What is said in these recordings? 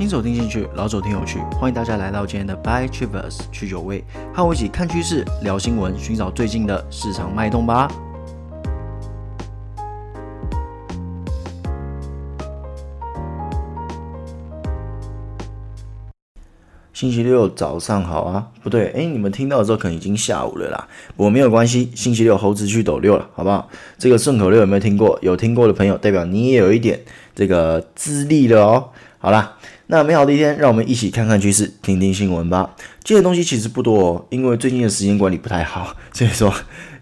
新手听进去，老手听有趣，欢迎大家来到今天的 By Travers 去酒味，和我一起看趋势、聊新闻，寻找最近的市场脉动吧。星期六早上好啊，不对，诶，你们听到的时候可能已经下午了啦。不过没有关系，星期六猴子去斗六了，好不好？这个顺口溜有没有听过？有听过的朋友，代表你也有一点这个资历了哦。好啦，那美好的一天，让我们一起看看趋势，听听新闻吧。今天东西其实不多哦，因为最近的时间管理不太好，所以说。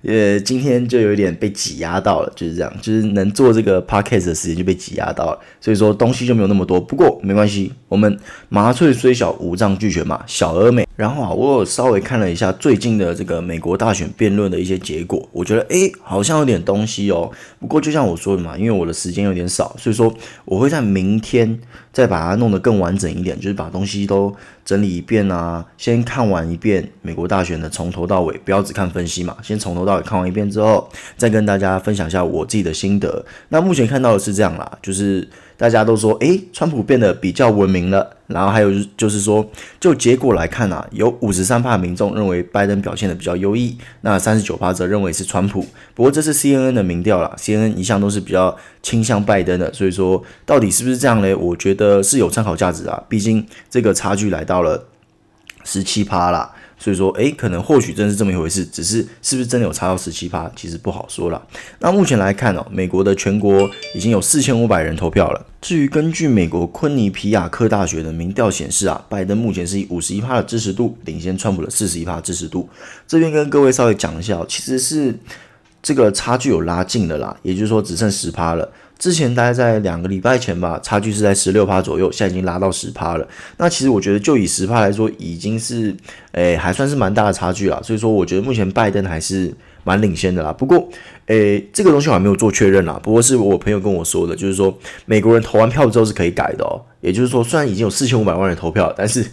呃，今天就有点被挤压到了，就是这样，就是能做这个 podcast 的时间就被挤压到了，所以说东西就没有那么多。不过没关系，我们麻雀虽小，五脏俱全嘛，小而美。然后啊，我有稍微看了一下最近的这个美国大选辩论的一些结果，我觉得诶，好像有点东西哦。不过就像我说的嘛，因为我的时间有点少，所以说我会在明天再把它弄得更完整一点，就是把东西都整理一遍啊，先看完一遍美国大选的从头到尾，不要只看分析嘛，先从头到尾看完一遍之后，再跟大家分享一下我自己的心得。那目前看到的是这样啦，就是大家都说，诶，川普变得比较文明了。然后还有就是说，就结果来看啊，有五十三趴民众认为拜登表现的比较优异，那三十九趴则认为是川普。不过这是 CNN 的民调啦，CNN 一向都是比较倾向拜登的，所以说到底是不是这样嘞？我觉得是有参考价值啊，毕竟这个差距来到到了十七趴啦。所以说，诶，可能或许真是这么一回事，只是是不是真的有差到十七趴，其实不好说了。那目前来看哦，美国的全国已经有四千五百人投票了。至于根据美国昆尼皮亚克大学的民调显示啊，拜登目前是以五十一趴的支持度领先川普的四十一趴支持度。这边跟各位稍微讲一下哦，其实是这个差距有拉近了啦，也就是说只剩十趴了。之前大概在两个礼拜前吧，差距是在十六趴左右，现在已经拉到十趴了。那其实我觉得，就以十趴来说，已经是，诶，还算是蛮大的差距了。所以说，我觉得目前拜登还是蛮领先的啦。不过，诶，这个东西我还没有做确认啦。不过是我朋友跟我说的，就是说美国人投完票之后是可以改的哦。也就是说，虽然已经有四千五百万人投票，但是。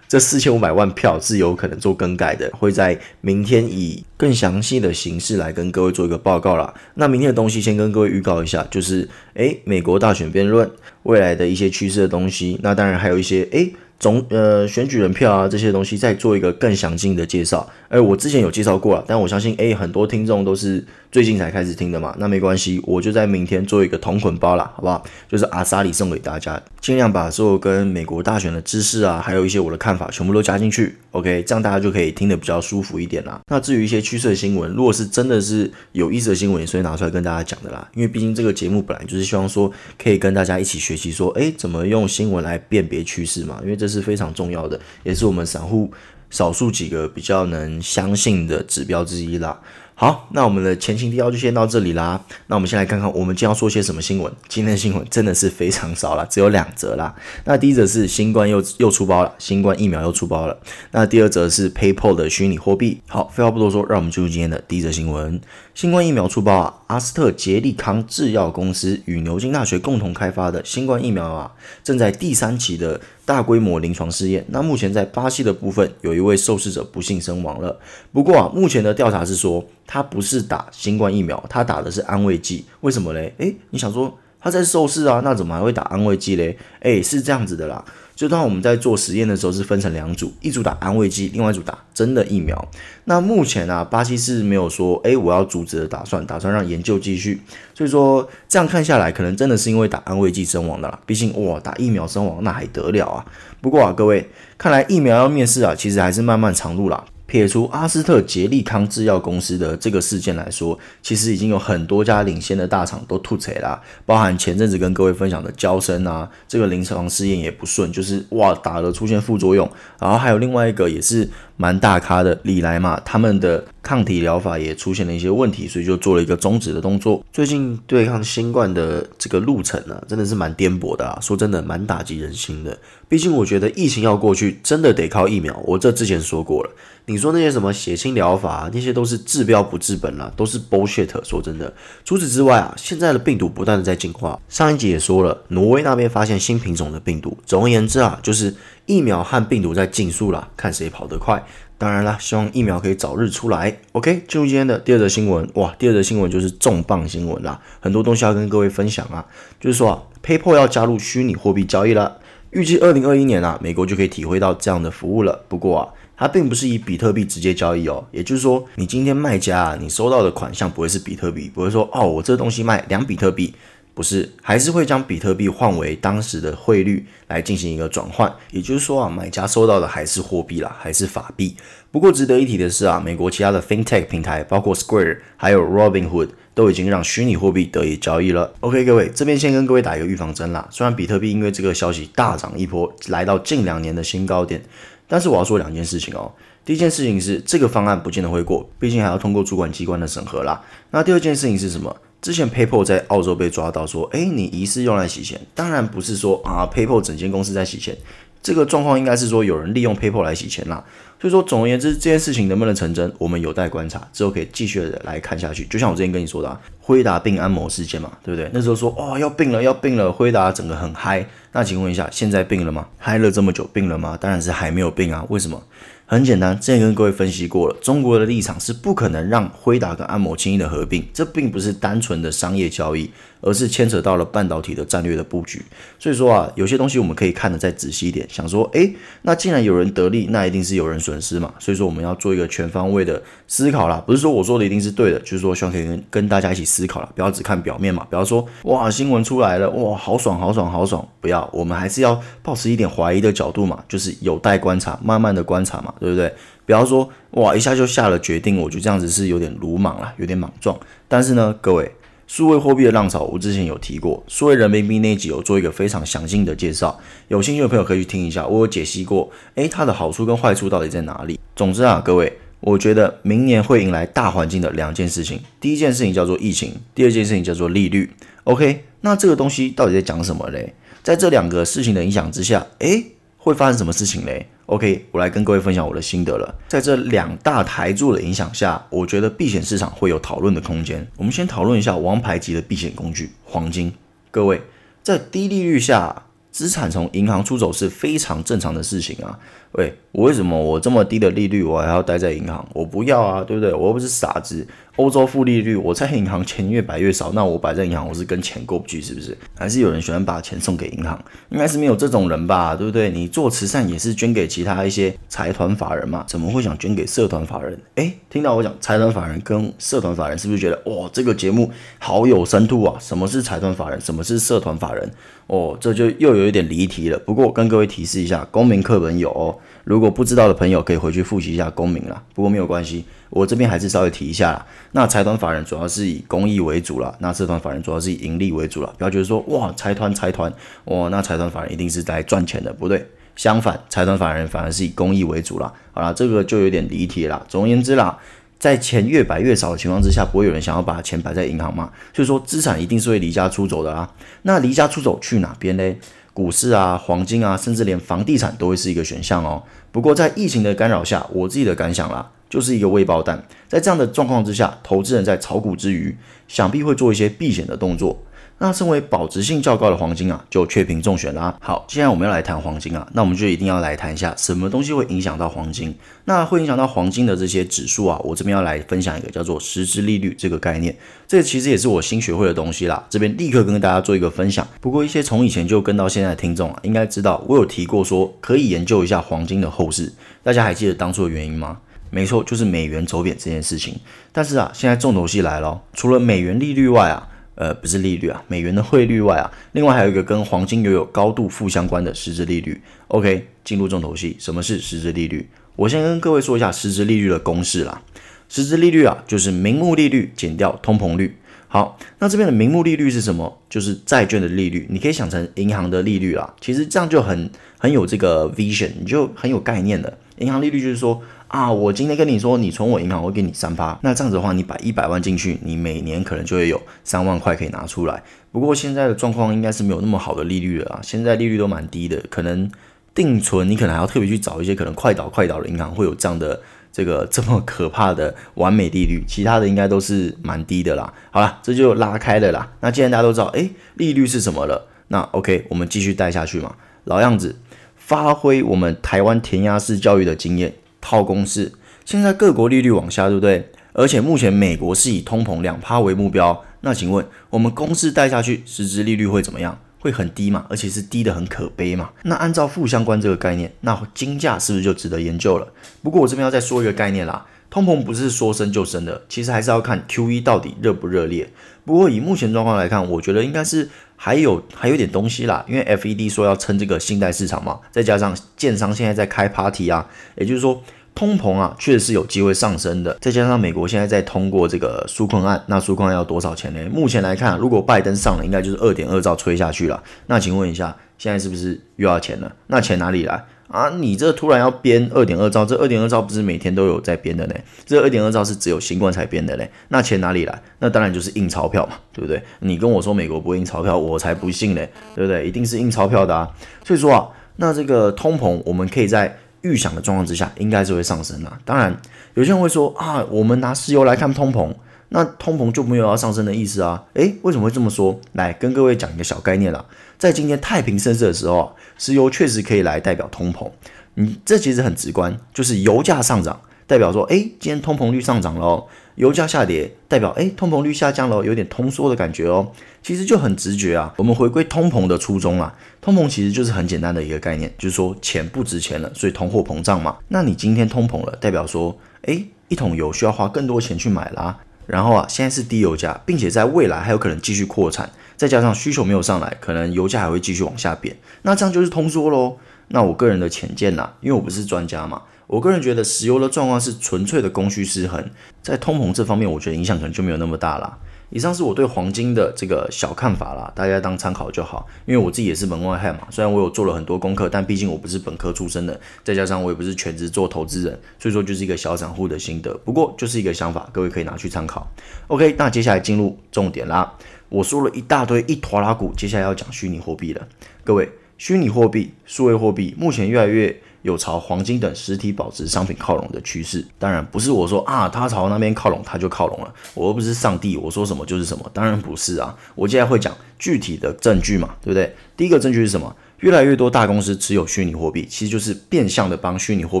这四千五百万票是有可能做更改的，会在明天以更详细的形式来跟各位做一个报告啦。那明天的东西先跟各位预告一下，就是诶，美国大选辩论未来的一些趋势的东西。那当然还有一些诶。总呃选举人票啊这些东西再做一个更详尽的介绍，哎，我之前有介绍过了，但我相信哎很多听众都是最近才开始听的嘛，那没关系，我就在明天做一个同捆包啦，好不好？就是阿萨里送给大家，尽量把所有跟美国大选的知识啊，还有一些我的看法全部都加进去，OK，这样大家就可以听得比较舒服一点啦。那至于一些趋势新闻，如果是真的是有意思的新闻，所以拿出来跟大家讲的啦，因为毕竟这个节目本来就是希望说可以跟大家一起学习说，哎，怎么用新闻来辨别趋势嘛，因为这。是非常重要的，也是我们散户少数几个比较能相信的指标之一啦。好，那我们的前情提要就先到这里啦。那我们先来看看我们今天要说些什么新闻。今天的新闻真的是非常少啦，只有两则啦。那第一则是新冠又又出包了，新冠疫苗又出包了。那第二则是 PayPal 的虚拟货币。好，废话不多说，让我们进入今天的第一则新闻。新冠疫苗出包啊，阿斯特捷利康制药公司与牛津大学共同开发的新冠疫苗啊，正在第三期的大规模临床试验。那目前在巴西的部分，有一位受试者不幸身亡了。不过啊，目前的调查是说。他不是打新冠疫苗，他打的是安慰剂。为什么嘞？诶，你想说他在受试啊，那怎么还会打安慰剂嘞？诶，是这样子的啦。就当我们在做实验的时候，是分成两组，一组打安慰剂，另外一组打真的疫苗。那目前啊，巴西是没有说，诶，我要阻止的打算，打算让研究继续。所以说这样看下来，可能真的是因为打安慰剂身亡的啦。毕竟哇，打疫苗身亡那还得了啊？不过啊，各位，看来疫苗要面世啊，其实还是漫漫长路啦。撇除阿斯特捷利康制药公司的这个事件来说，其实已经有很多家领先的大厂都吐血啦，包含前阵子跟各位分享的交生啊，这个临床试验也不顺，就是哇打了出现副作用，然后还有另外一个也是蛮大咖的礼来嘛，他们的抗体疗法也出现了一些问题，所以就做了一个终止的动作。最近对抗新冠的这个路程呢、啊，真的是蛮颠簸的啊，说真的蛮打击人心的。毕竟我觉得疫情要过去，真的得靠疫苗，我这之前说过了。你说那些什么血清疗法，那些都是治标不治本啊，都是 bullshit。说真的，除此之外啊，现在的病毒不断的在进化。上一集也说了，挪威那边发现新品种的病毒。总而言之啊，就是疫苗和病毒在竞速啦，看谁跑得快。当然啦，希望疫苗可以早日出来。OK，进入今天的第二则新闻。哇，第二则新闻就是重磅新闻啦，很多东西要跟各位分享啊。就是说啊，PayPal 要加入虚拟货币交易了。预计二零二一年啊，美国就可以体会到这样的服务了。不过啊，它并不是以比特币直接交易哦，也就是说，你今天卖家啊，你收到的款项不会是比特币，不会说哦，我这东西卖两比特币，不是，还是会将比特币换为当时的汇率来进行一个转换。也就是说啊，买家收到的还是货币啦，还是法币。不过值得一提的是啊，美国其他的 FinTech 平台，包括 Square 还有 Robinhood。都已经让虚拟货币得以交易了。OK，各位，这边先跟各位打一个预防针啦。虽然比特币因为这个消息大涨一波，来到近两年的新高点，但是我要说两件事情哦。第一件事情是这个方案不见得会过，毕竟还要通过主管机关的审核啦。那第二件事情是什么？之前 PayPal 在澳洲被抓到说，诶，你疑似用来洗钱。当然不是说啊，PayPal 整间公司在洗钱。这个状况应该是说有人利用 PayPal 来洗钱啦。所以说，总而言之，这件事情能不能成真，我们有待观察。之后可以继续的来看下去。就像我之前跟你说的，啊，辉达并安谋事件嘛，对不对？那时候说，哦，要并了，要并了，辉达整个很嗨。那请问一下，现在并了吗？嗨了这么久，并了吗？当然是还没有并啊。为什么？很简单，之前跟各位分析过了，中国的立场是不可能让辉达跟安谋轻易的合并，这并不是单纯的商业交易，而是牵扯到了半导体的战略的布局。所以说啊，有些东西我们可以看得再仔细一点，想说，诶，那既然有人得利，那一定是有人损失嘛。所以说我们要做一个全方位的思考啦，不是说我说的一定是对的，就是说希望可以跟跟大家一起思考了，不要只看表面嘛，不要说哇新闻出来了，哇好爽好爽好爽，不要，我们还是要抱持一点怀疑的角度嘛，就是有待观察，慢慢的观察嘛，对不对？不要说哇，一下就下了决定，我觉得这样子是有点鲁莽了，有点莽撞。但是呢，各位，数位货币的浪潮，我之前有提过，数位人民币那集有做一个非常详尽的介绍，有兴趣的朋友可以去听一下，我有解析过，诶，它的好处跟坏处到底在哪里？总之啊，各位，我觉得明年会迎来大环境的两件事情，第一件事情叫做疫情，第二件事情叫做利率。OK，那这个东西到底在讲什么嘞？在这两个事情的影响之下，诶，会发生什么事情嘞？OK，我来跟各位分享我的心得了。在这两大台柱的影响下，我觉得避险市场会有讨论的空间。我们先讨论一下王牌级的避险工具——黄金。各位，在低利率下，资产从银行出走是非常正常的事情啊。喂，我为什么我这么低的利率，我还要待在银行？我不要啊，对不对？我又不是傻子。欧洲负利率，我在银行钱越摆越少，那我摆在银行，我是跟钱过不去，是不是？还是有人喜欢把钱送给银行？应该是没有这种人吧，对不对？你做慈善也是捐给其他一些财团法人嘛，怎么会想捐给社团法人？诶，听到我讲财团法人跟社团法人，是不是觉得哇，这个节目好有深度啊？什么是财团法人？什么是社团法人？哦，这就又有一点离题了。不过跟各位提示一下，公民课本有哦，如果不知道的朋友可以回去复习一下公民啦。不过没有关系。我这边还是稍微提一下啦。那财团法人主要是以公益为主啦，那社团法人主要是以盈利为主啦。不要觉得说哇，财团财团，哇，那财团法人一定是在赚钱的，不对。相反，财团法人反而是以公益为主啦。好啦，这个就有点离题啦。总而言之啦，在钱越摆越少的情况之下，不会有人想要把钱摆在银行嘛。所以说，资产一定是会离家出走的啦。那离家出走去哪边呢？股市啊，黄金啊，甚至连房地产都会是一个选项哦。不过在疫情的干扰下，我自己的感想啦。就是一个未爆弹，在这样的状况之下，投资人在炒股之余，想必会做一些避险的动作。那身为保值性较高的黄金啊，就确评中选啦。好，既然我们要来谈黄金啊，那我们就一定要来谈一下什么东西会影响到黄金。那会影响到黄金的这些指数啊，我这边要来分享一个叫做实质利率这个概念。这其实也是我新学会的东西啦，这边立刻跟大家做一个分享。不过一些从以前就跟到现在的听众啊，应该知道我有提过说可以研究一下黄金的后市。大家还记得当初的原因吗？没错，就是美元走贬这件事情。但是啊，现在重头戏来了，除了美元利率外啊，呃，不是利率啊，美元的汇率外啊，另外还有一个跟黄金又有高度负相关的实质利率。OK，进入重头戏，什么是实质利率？我先跟各位说一下实质利率的公式啦。实质利率啊，就是名目利率减掉通膨率。好，那这边的名目利率是什么？就是债券的利率，你可以想成银行的利率啦。其实这样就很很有这个 vision，你就很有概念了。银行利率就是说。啊，我今天跟你说，你存我银行，我给你三趴。那这样子的话，你把一百万进去，你每年可能就会有三万块可以拿出来。不过现在的状况应该是没有那么好的利率了啊，现在利率都蛮低的，可能定存你可能还要特别去找一些可能快倒快倒的银行会有这样的这个这么可怕的完美利率，其他的应该都是蛮低的啦。好了，这就拉开了啦。那既然大家都知道，诶，利率是什么了，那 OK，我们继续带下去嘛。老样子，发挥我们台湾填鸭式教育的经验。套公式，现在各国利率往下，对不对？而且目前美国是以通膨两趴为目标。那请问，我们公式带下去，实质利率会怎么样？会很低嘛，而且是低得很可悲嘛。那按照负相关这个概念，那金价是不是就值得研究了？不过我这边要再说一个概念啦，通膨不是说升就升的，其实还是要看 QE 到底热不热烈。不过以目前状况来看，我觉得应该是还有还有点东西啦，因为 FED 说要撑这个信贷市场嘛，再加上建商现在在开 party 啊，也就是说。通膨啊，确实是有机会上升的。再加上美国现在在通过这个纾困案，那纾困案要多少钱呢？目前来看，如果拜登上了，应该就是二点二兆吹下去了。那请问一下，现在是不是又要钱了？那钱哪里来啊？你这突然要编二点二兆，这二点二兆不是每天都有在编的呢？这二点二兆是只有新冠才编的嘞。那钱哪里来？那当然就是印钞票嘛，对不对？你跟我说美国不印钞票，我才不信嘞，对不对？一定是印钞票的啊。所以说啊，那这个通膨，我们可以在。预想的状况之下，应该是会上升啊。当然，有些人会说啊，我们拿石油来看通膨，那通膨就没有要上升的意思啊。诶，为什么会这么说？来跟各位讲一个小概念啦。在今天太平盛世的时候，石油确实可以来代表通膨。你，这其实很直观，就是油价上涨。代表说，哎，今天通膨率上涨了，油价下跌，代表哎，通膨率下降了，有点通缩的感觉哦。其实就很直觉啊。我们回归通膨的初衷啊，通膨其实就是很简单的一个概念，就是说钱不值钱了，所以通货膨胀嘛。那你今天通膨了，代表说，哎，一桶油需要花更多钱去买啦。然后啊，现在是低油价，并且在未来还有可能继续扩产，再加上需求没有上来，可能油价还会继续往下贬。那这样就是通缩喽。那我个人的浅见呐，因为我不是专家嘛。我个人觉得石油的状况是纯粹的供需失衡，在通膨这方面，我觉得影响可能就没有那么大啦。以上是我对黄金的这个小看法啦，大家当参考就好。因为我自己也是门外汉嘛，虽然我有做了很多功课，但毕竟我不是本科出身的，再加上我也不是全职做投资人，所以说就是一个小散户的心得。不过就是一个想法，各位可以拿去参考。OK，那接下来进入重点啦。我说了一大堆一拖拉股，接下来要讲虚拟货币了。各位，虚拟货币、数位货币目前越来越。有朝黄金等实体保值商品靠拢的趋势，当然不是我说啊，它朝那边靠拢，它就靠拢了。我又不是上帝，我说什么就是什么，当然不是啊。我接下来会讲具体的证据嘛，对不对？第一个证据是什么？越来越多大公司持有虚拟货币，其实就是变相的帮虚拟货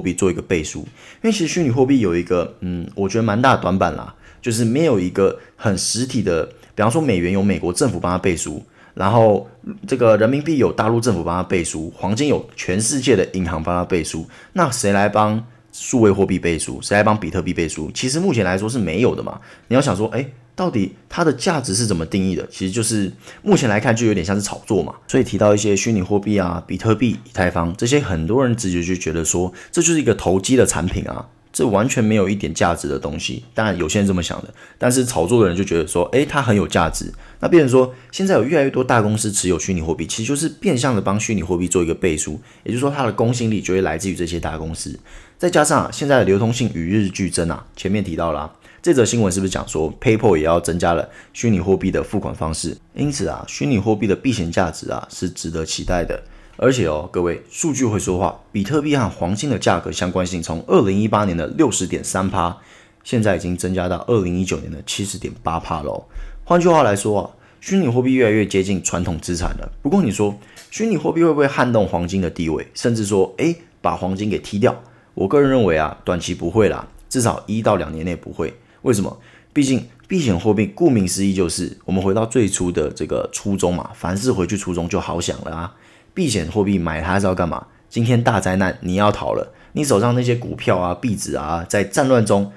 币做一个背书。因为其实虚拟货币有一个，嗯，我觉得蛮大的短板啦，就是没有一个很实体的，比方说美元有美国政府帮它背书。然后这个人民币有大陆政府帮他背书，黄金有全世界的银行帮他背书，那谁来帮数位货币背书？谁来帮比特币背书？其实目前来说是没有的嘛。你要想说，哎，到底它的价值是怎么定义的？其实就是目前来看就有点像是炒作嘛。所以提到一些虚拟货币啊，比特币、以太坊这些，很多人直觉就觉得说，这就是一个投机的产品啊。这完全没有一点价值的东西，当然有些人这么想的，但是炒作的人就觉得说，诶，它很有价值。那变成说，现在有越来越多大公司持有虚拟货币，其实就是变相的帮虚拟货币做一个背书，也就是说，它的公信力就会来自于这些大公司。再加上，现在的流通性与日俱增啊，前面提到了，这则新闻是不是讲说，PayPal 也要增加了虚拟货币的付款方式？因此啊，虚拟货币的避险价值啊，是值得期待的。而且哦，各位，数据会说话。比特币和黄金的价格相关性从二零一八年的六十点三趴，现在已经增加到二零一九年的七十点八趴喽。换句话来说啊，虚拟货币越来越接近传统资产了。不过你说，虚拟货币会不会撼动黄金的地位，甚至说，诶，把黄金给踢掉？我个人认为啊，短期不会啦，至少一到两年内不会。为什么？毕竟避险货币顾名思义就是我们回到最初的这个初衷嘛，凡事回去初衷就好想了啊。避险货币买它是要干嘛？今天大灾难你要逃了，你手上那些股票啊、币值啊，在战乱中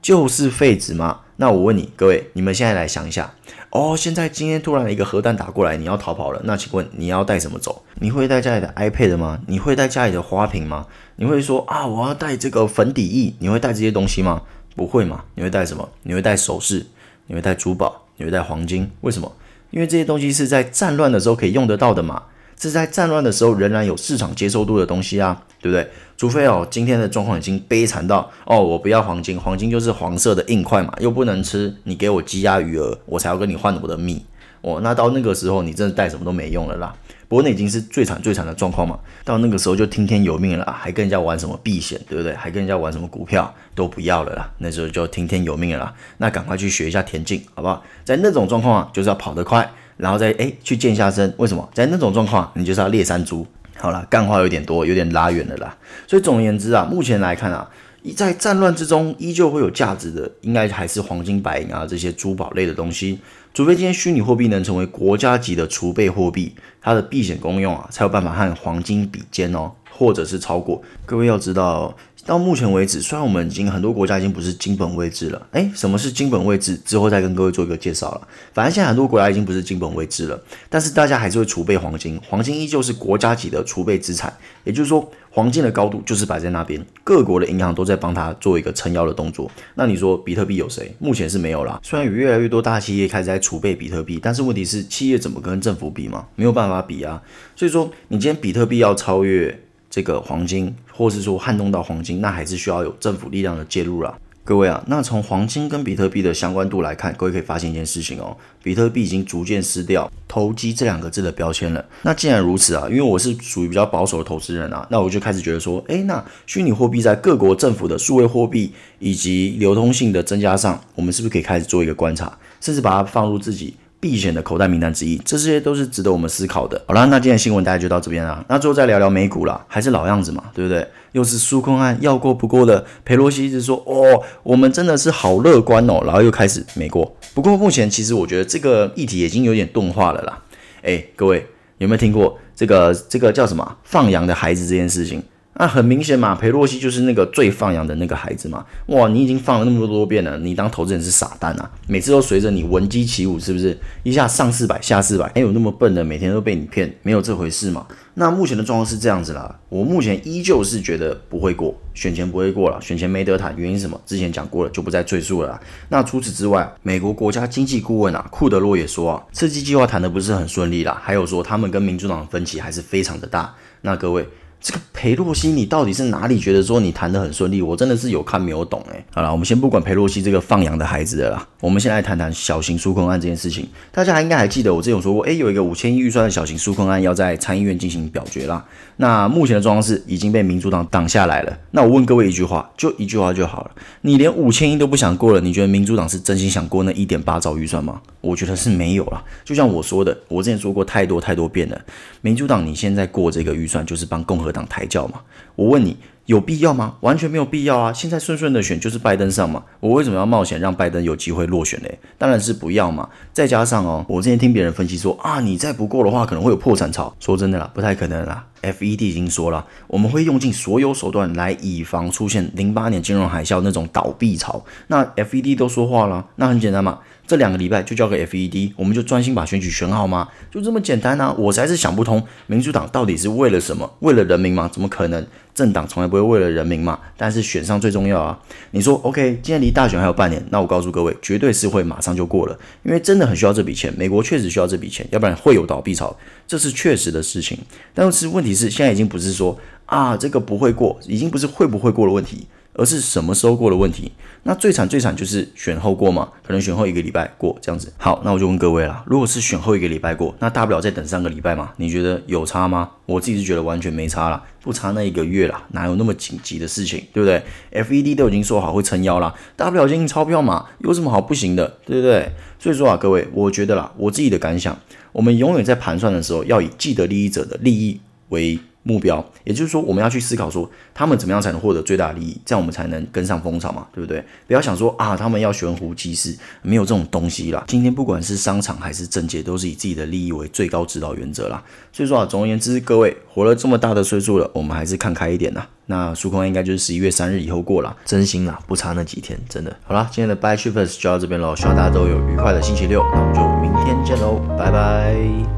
就是废纸吗？那我问你，各位，你们现在来想一下哦，现在今天突然一个核弹打过来，你要逃跑了，那请问你要带什么走？你会带家里的 iPad 吗？你会带家里的花瓶吗？你会说啊，我要带这个粉底液？你会带这些东西吗？不会嘛？你会带什么？你会带首饰？你会带珠宝？你会带黄金？为什么？因为这些东西是在战乱的时候可以用得到的嘛。这是在战乱的时候仍然有市场接受度的东西啊，对不对？除非哦，今天的状况已经悲惨到哦，我不要黄金，黄金就是黄色的硬块嘛，又不能吃，你给我鸡鸭鱼鹅，我才要跟你换我的命哦。那到那个时候，你真的带什么都没用了啦。不过那已经是最惨最惨的状况嘛，到那个时候就听天由命了，还跟人家玩什么避险，对不对？还跟人家玩什么股票都不要了啦，那时候就听天由命了啦。那赶快去学一下田径，好不好？在那种状况啊，就是要跑得快。然后再诶去健下身，为什么？在那种状况，你就是要猎山猪。好了，干话有点多，有点拉远了啦。所以总而言之啊，目前来看啊，在战乱之中依旧会有价值的，应该还是黄金、白银啊这些珠宝类的东西。除非今天虚拟货币能成为国家级的储备货币，它的避险功用啊才有办法和黄金比肩哦，或者是超过。各位要知道，到目前为止，虽然我们已经很多国家已经不是金本位制了，诶，什么是金本位制？之后再跟各位做一个介绍了。反正现在很多国家已经不是金本位制了，但是大家还是会储备黄金，黄金依旧是国家级的储备资产，也就是说。黄金的高度就是摆在那边，各国的银行都在帮他做一个撑腰的动作。那你说比特币有谁？目前是没有啦。虽然有越来越多大企业开始在储备比特币，但是问题是企业怎么跟政府比嘛？没有办法比啊。所以说，你今天比特币要超越这个黄金，或是说撼动到黄金，那还是需要有政府力量的介入啦。各位啊，那从黄金跟比特币的相关度来看，各位可以发现一件事情哦，比特币已经逐渐失掉投机这两个字的标签了。那既然如此啊，因为我是属于比较保守的投资人啊，那我就开始觉得说，诶，那虚拟货币在各国政府的数位货币以及流通性的增加上，我们是不是可以开始做一个观察，甚至把它放入自己避险的口袋名单之一，这些都是值得我们思考的。好啦，那今天的新闻大家就到这边啦。那最后再聊聊美股啦，还是老样子嘛，对不对？又是纾困案要过不过的，裴洛西一直说哦，我们真的是好乐观哦，然后又开始没过。不过目前其实我觉得这个议题已经有点钝化了啦。诶，各位有没有听过这个这个叫什么放羊的孩子这件事情？那很明显嘛，裴洛西就是那个最放羊的那个孩子嘛。哇，你已经放了那么多多遍了，你当投资人是傻蛋啊？每次都随着你闻鸡起舞，是不是？一下上四百，下四百，还有那么笨的，每天都被你骗，没有这回事嘛？那目前的状况是这样子啦，我目前依旧是觉得不会过，选前不会过了，选前没得谈，原因什么？之前讲过了，就不再赘述了啦。那除此之外，美国国家经济顾问啊，库德洛也说啊，刺激计划谈的不是很顺利啦，还有说他们跟民主党的分歧还是非常的大。那各位。这个裴洛西，你到底是哪里觉得说你谈得很顺利？我真的是有看没有懂诶。好了，我们先不管裴洛西这个放羊的孩子的啦，我们先来谈谈小型纾困案这件事情。大家还应该还记得我之前有说过，诶，有一个五千亿预算的小型纾困案要在参议院进行表决啦。那目前的状况是已经被民主党挡下来了。那我问各位一句话，就一句话就好了，你连五千亿都不想过了，你觉得民主党是真心想过那一点八兆预算吗？我觉得是没有啦。就像我说的，我之前说过太多太多遍了，民主党你现在过这个预算就是帮共和党抬轿嘛。我问你。有必要吗？完全没有必要啊！现在顺顺的选就是拜登上嘛，我为什么要冒险让拜登有机会落选呢？当然是不要嘛！再加上哦，我之前听别人分析说啊，你再不过的话，可能会有破产潮。说真的啦，不太可能啦。FED 已经说了，我们会用尽所有手段来以防出现零八年金融海啸那种倒闭潮。那 FED 都说话了，那很简单嘛。这两个礼拜就交给 FED，我们就专心把选举选好吗？就这么简单啊！我实在是想不通，民主党到底是为了什么？为了人民吗？怎么可能？政党从来不会为了人民嘛。但是选上最重要啊！你说 OK，今天离大选还有半年，那我告诉各位，绝对是会马上就过了，因为真的很需要这笔钱，美国确实需要这笔钱，要不然会有倒闭潮，这是确实的事情。但是问题是，现在已经不是说啊这个不会过，已经不是会不会过的问题。而是什么时候过的问题？那最惨最惨就是选后过嘛，可能选后一个礼拜过这样子。好，那我就问各位啦，如果是选后一个礼拜过，那大不了再等三个礼拜嘛？你觉得有差吗？我自己是觉得完全没差啦，不差那一个月啦，哪有那么紧急的事情，对不对？FED 都已经说好会撑腰啦，大不了印钞票嘛，有什么好不行的，对不对？所以说啊，各位，我觉得啦，我自己的感想，我们永远在盘算的时候，要以既得利益者的利益为目标，也就是说，我们要去思考说，他们怎么样才能获得最大的利益，这样我们才能跟上风潮嘛，对不对？不要想说啊，他们要悬壶济世，没有这种东西啦。今天不管是商场还是政界，都是以自己的利益为最高指导原则啦。所以说啊，总而言之，各位活了这么大的岁数了，我们还是看开一点啦。那纾困应该就是十一月三日以后过了，真心啦，不差那几天，真的。好啦，今天的 Bye Shifters 就到这边喽，希望大家都有愉快的星期六，那我们就明天见喽，拜拜。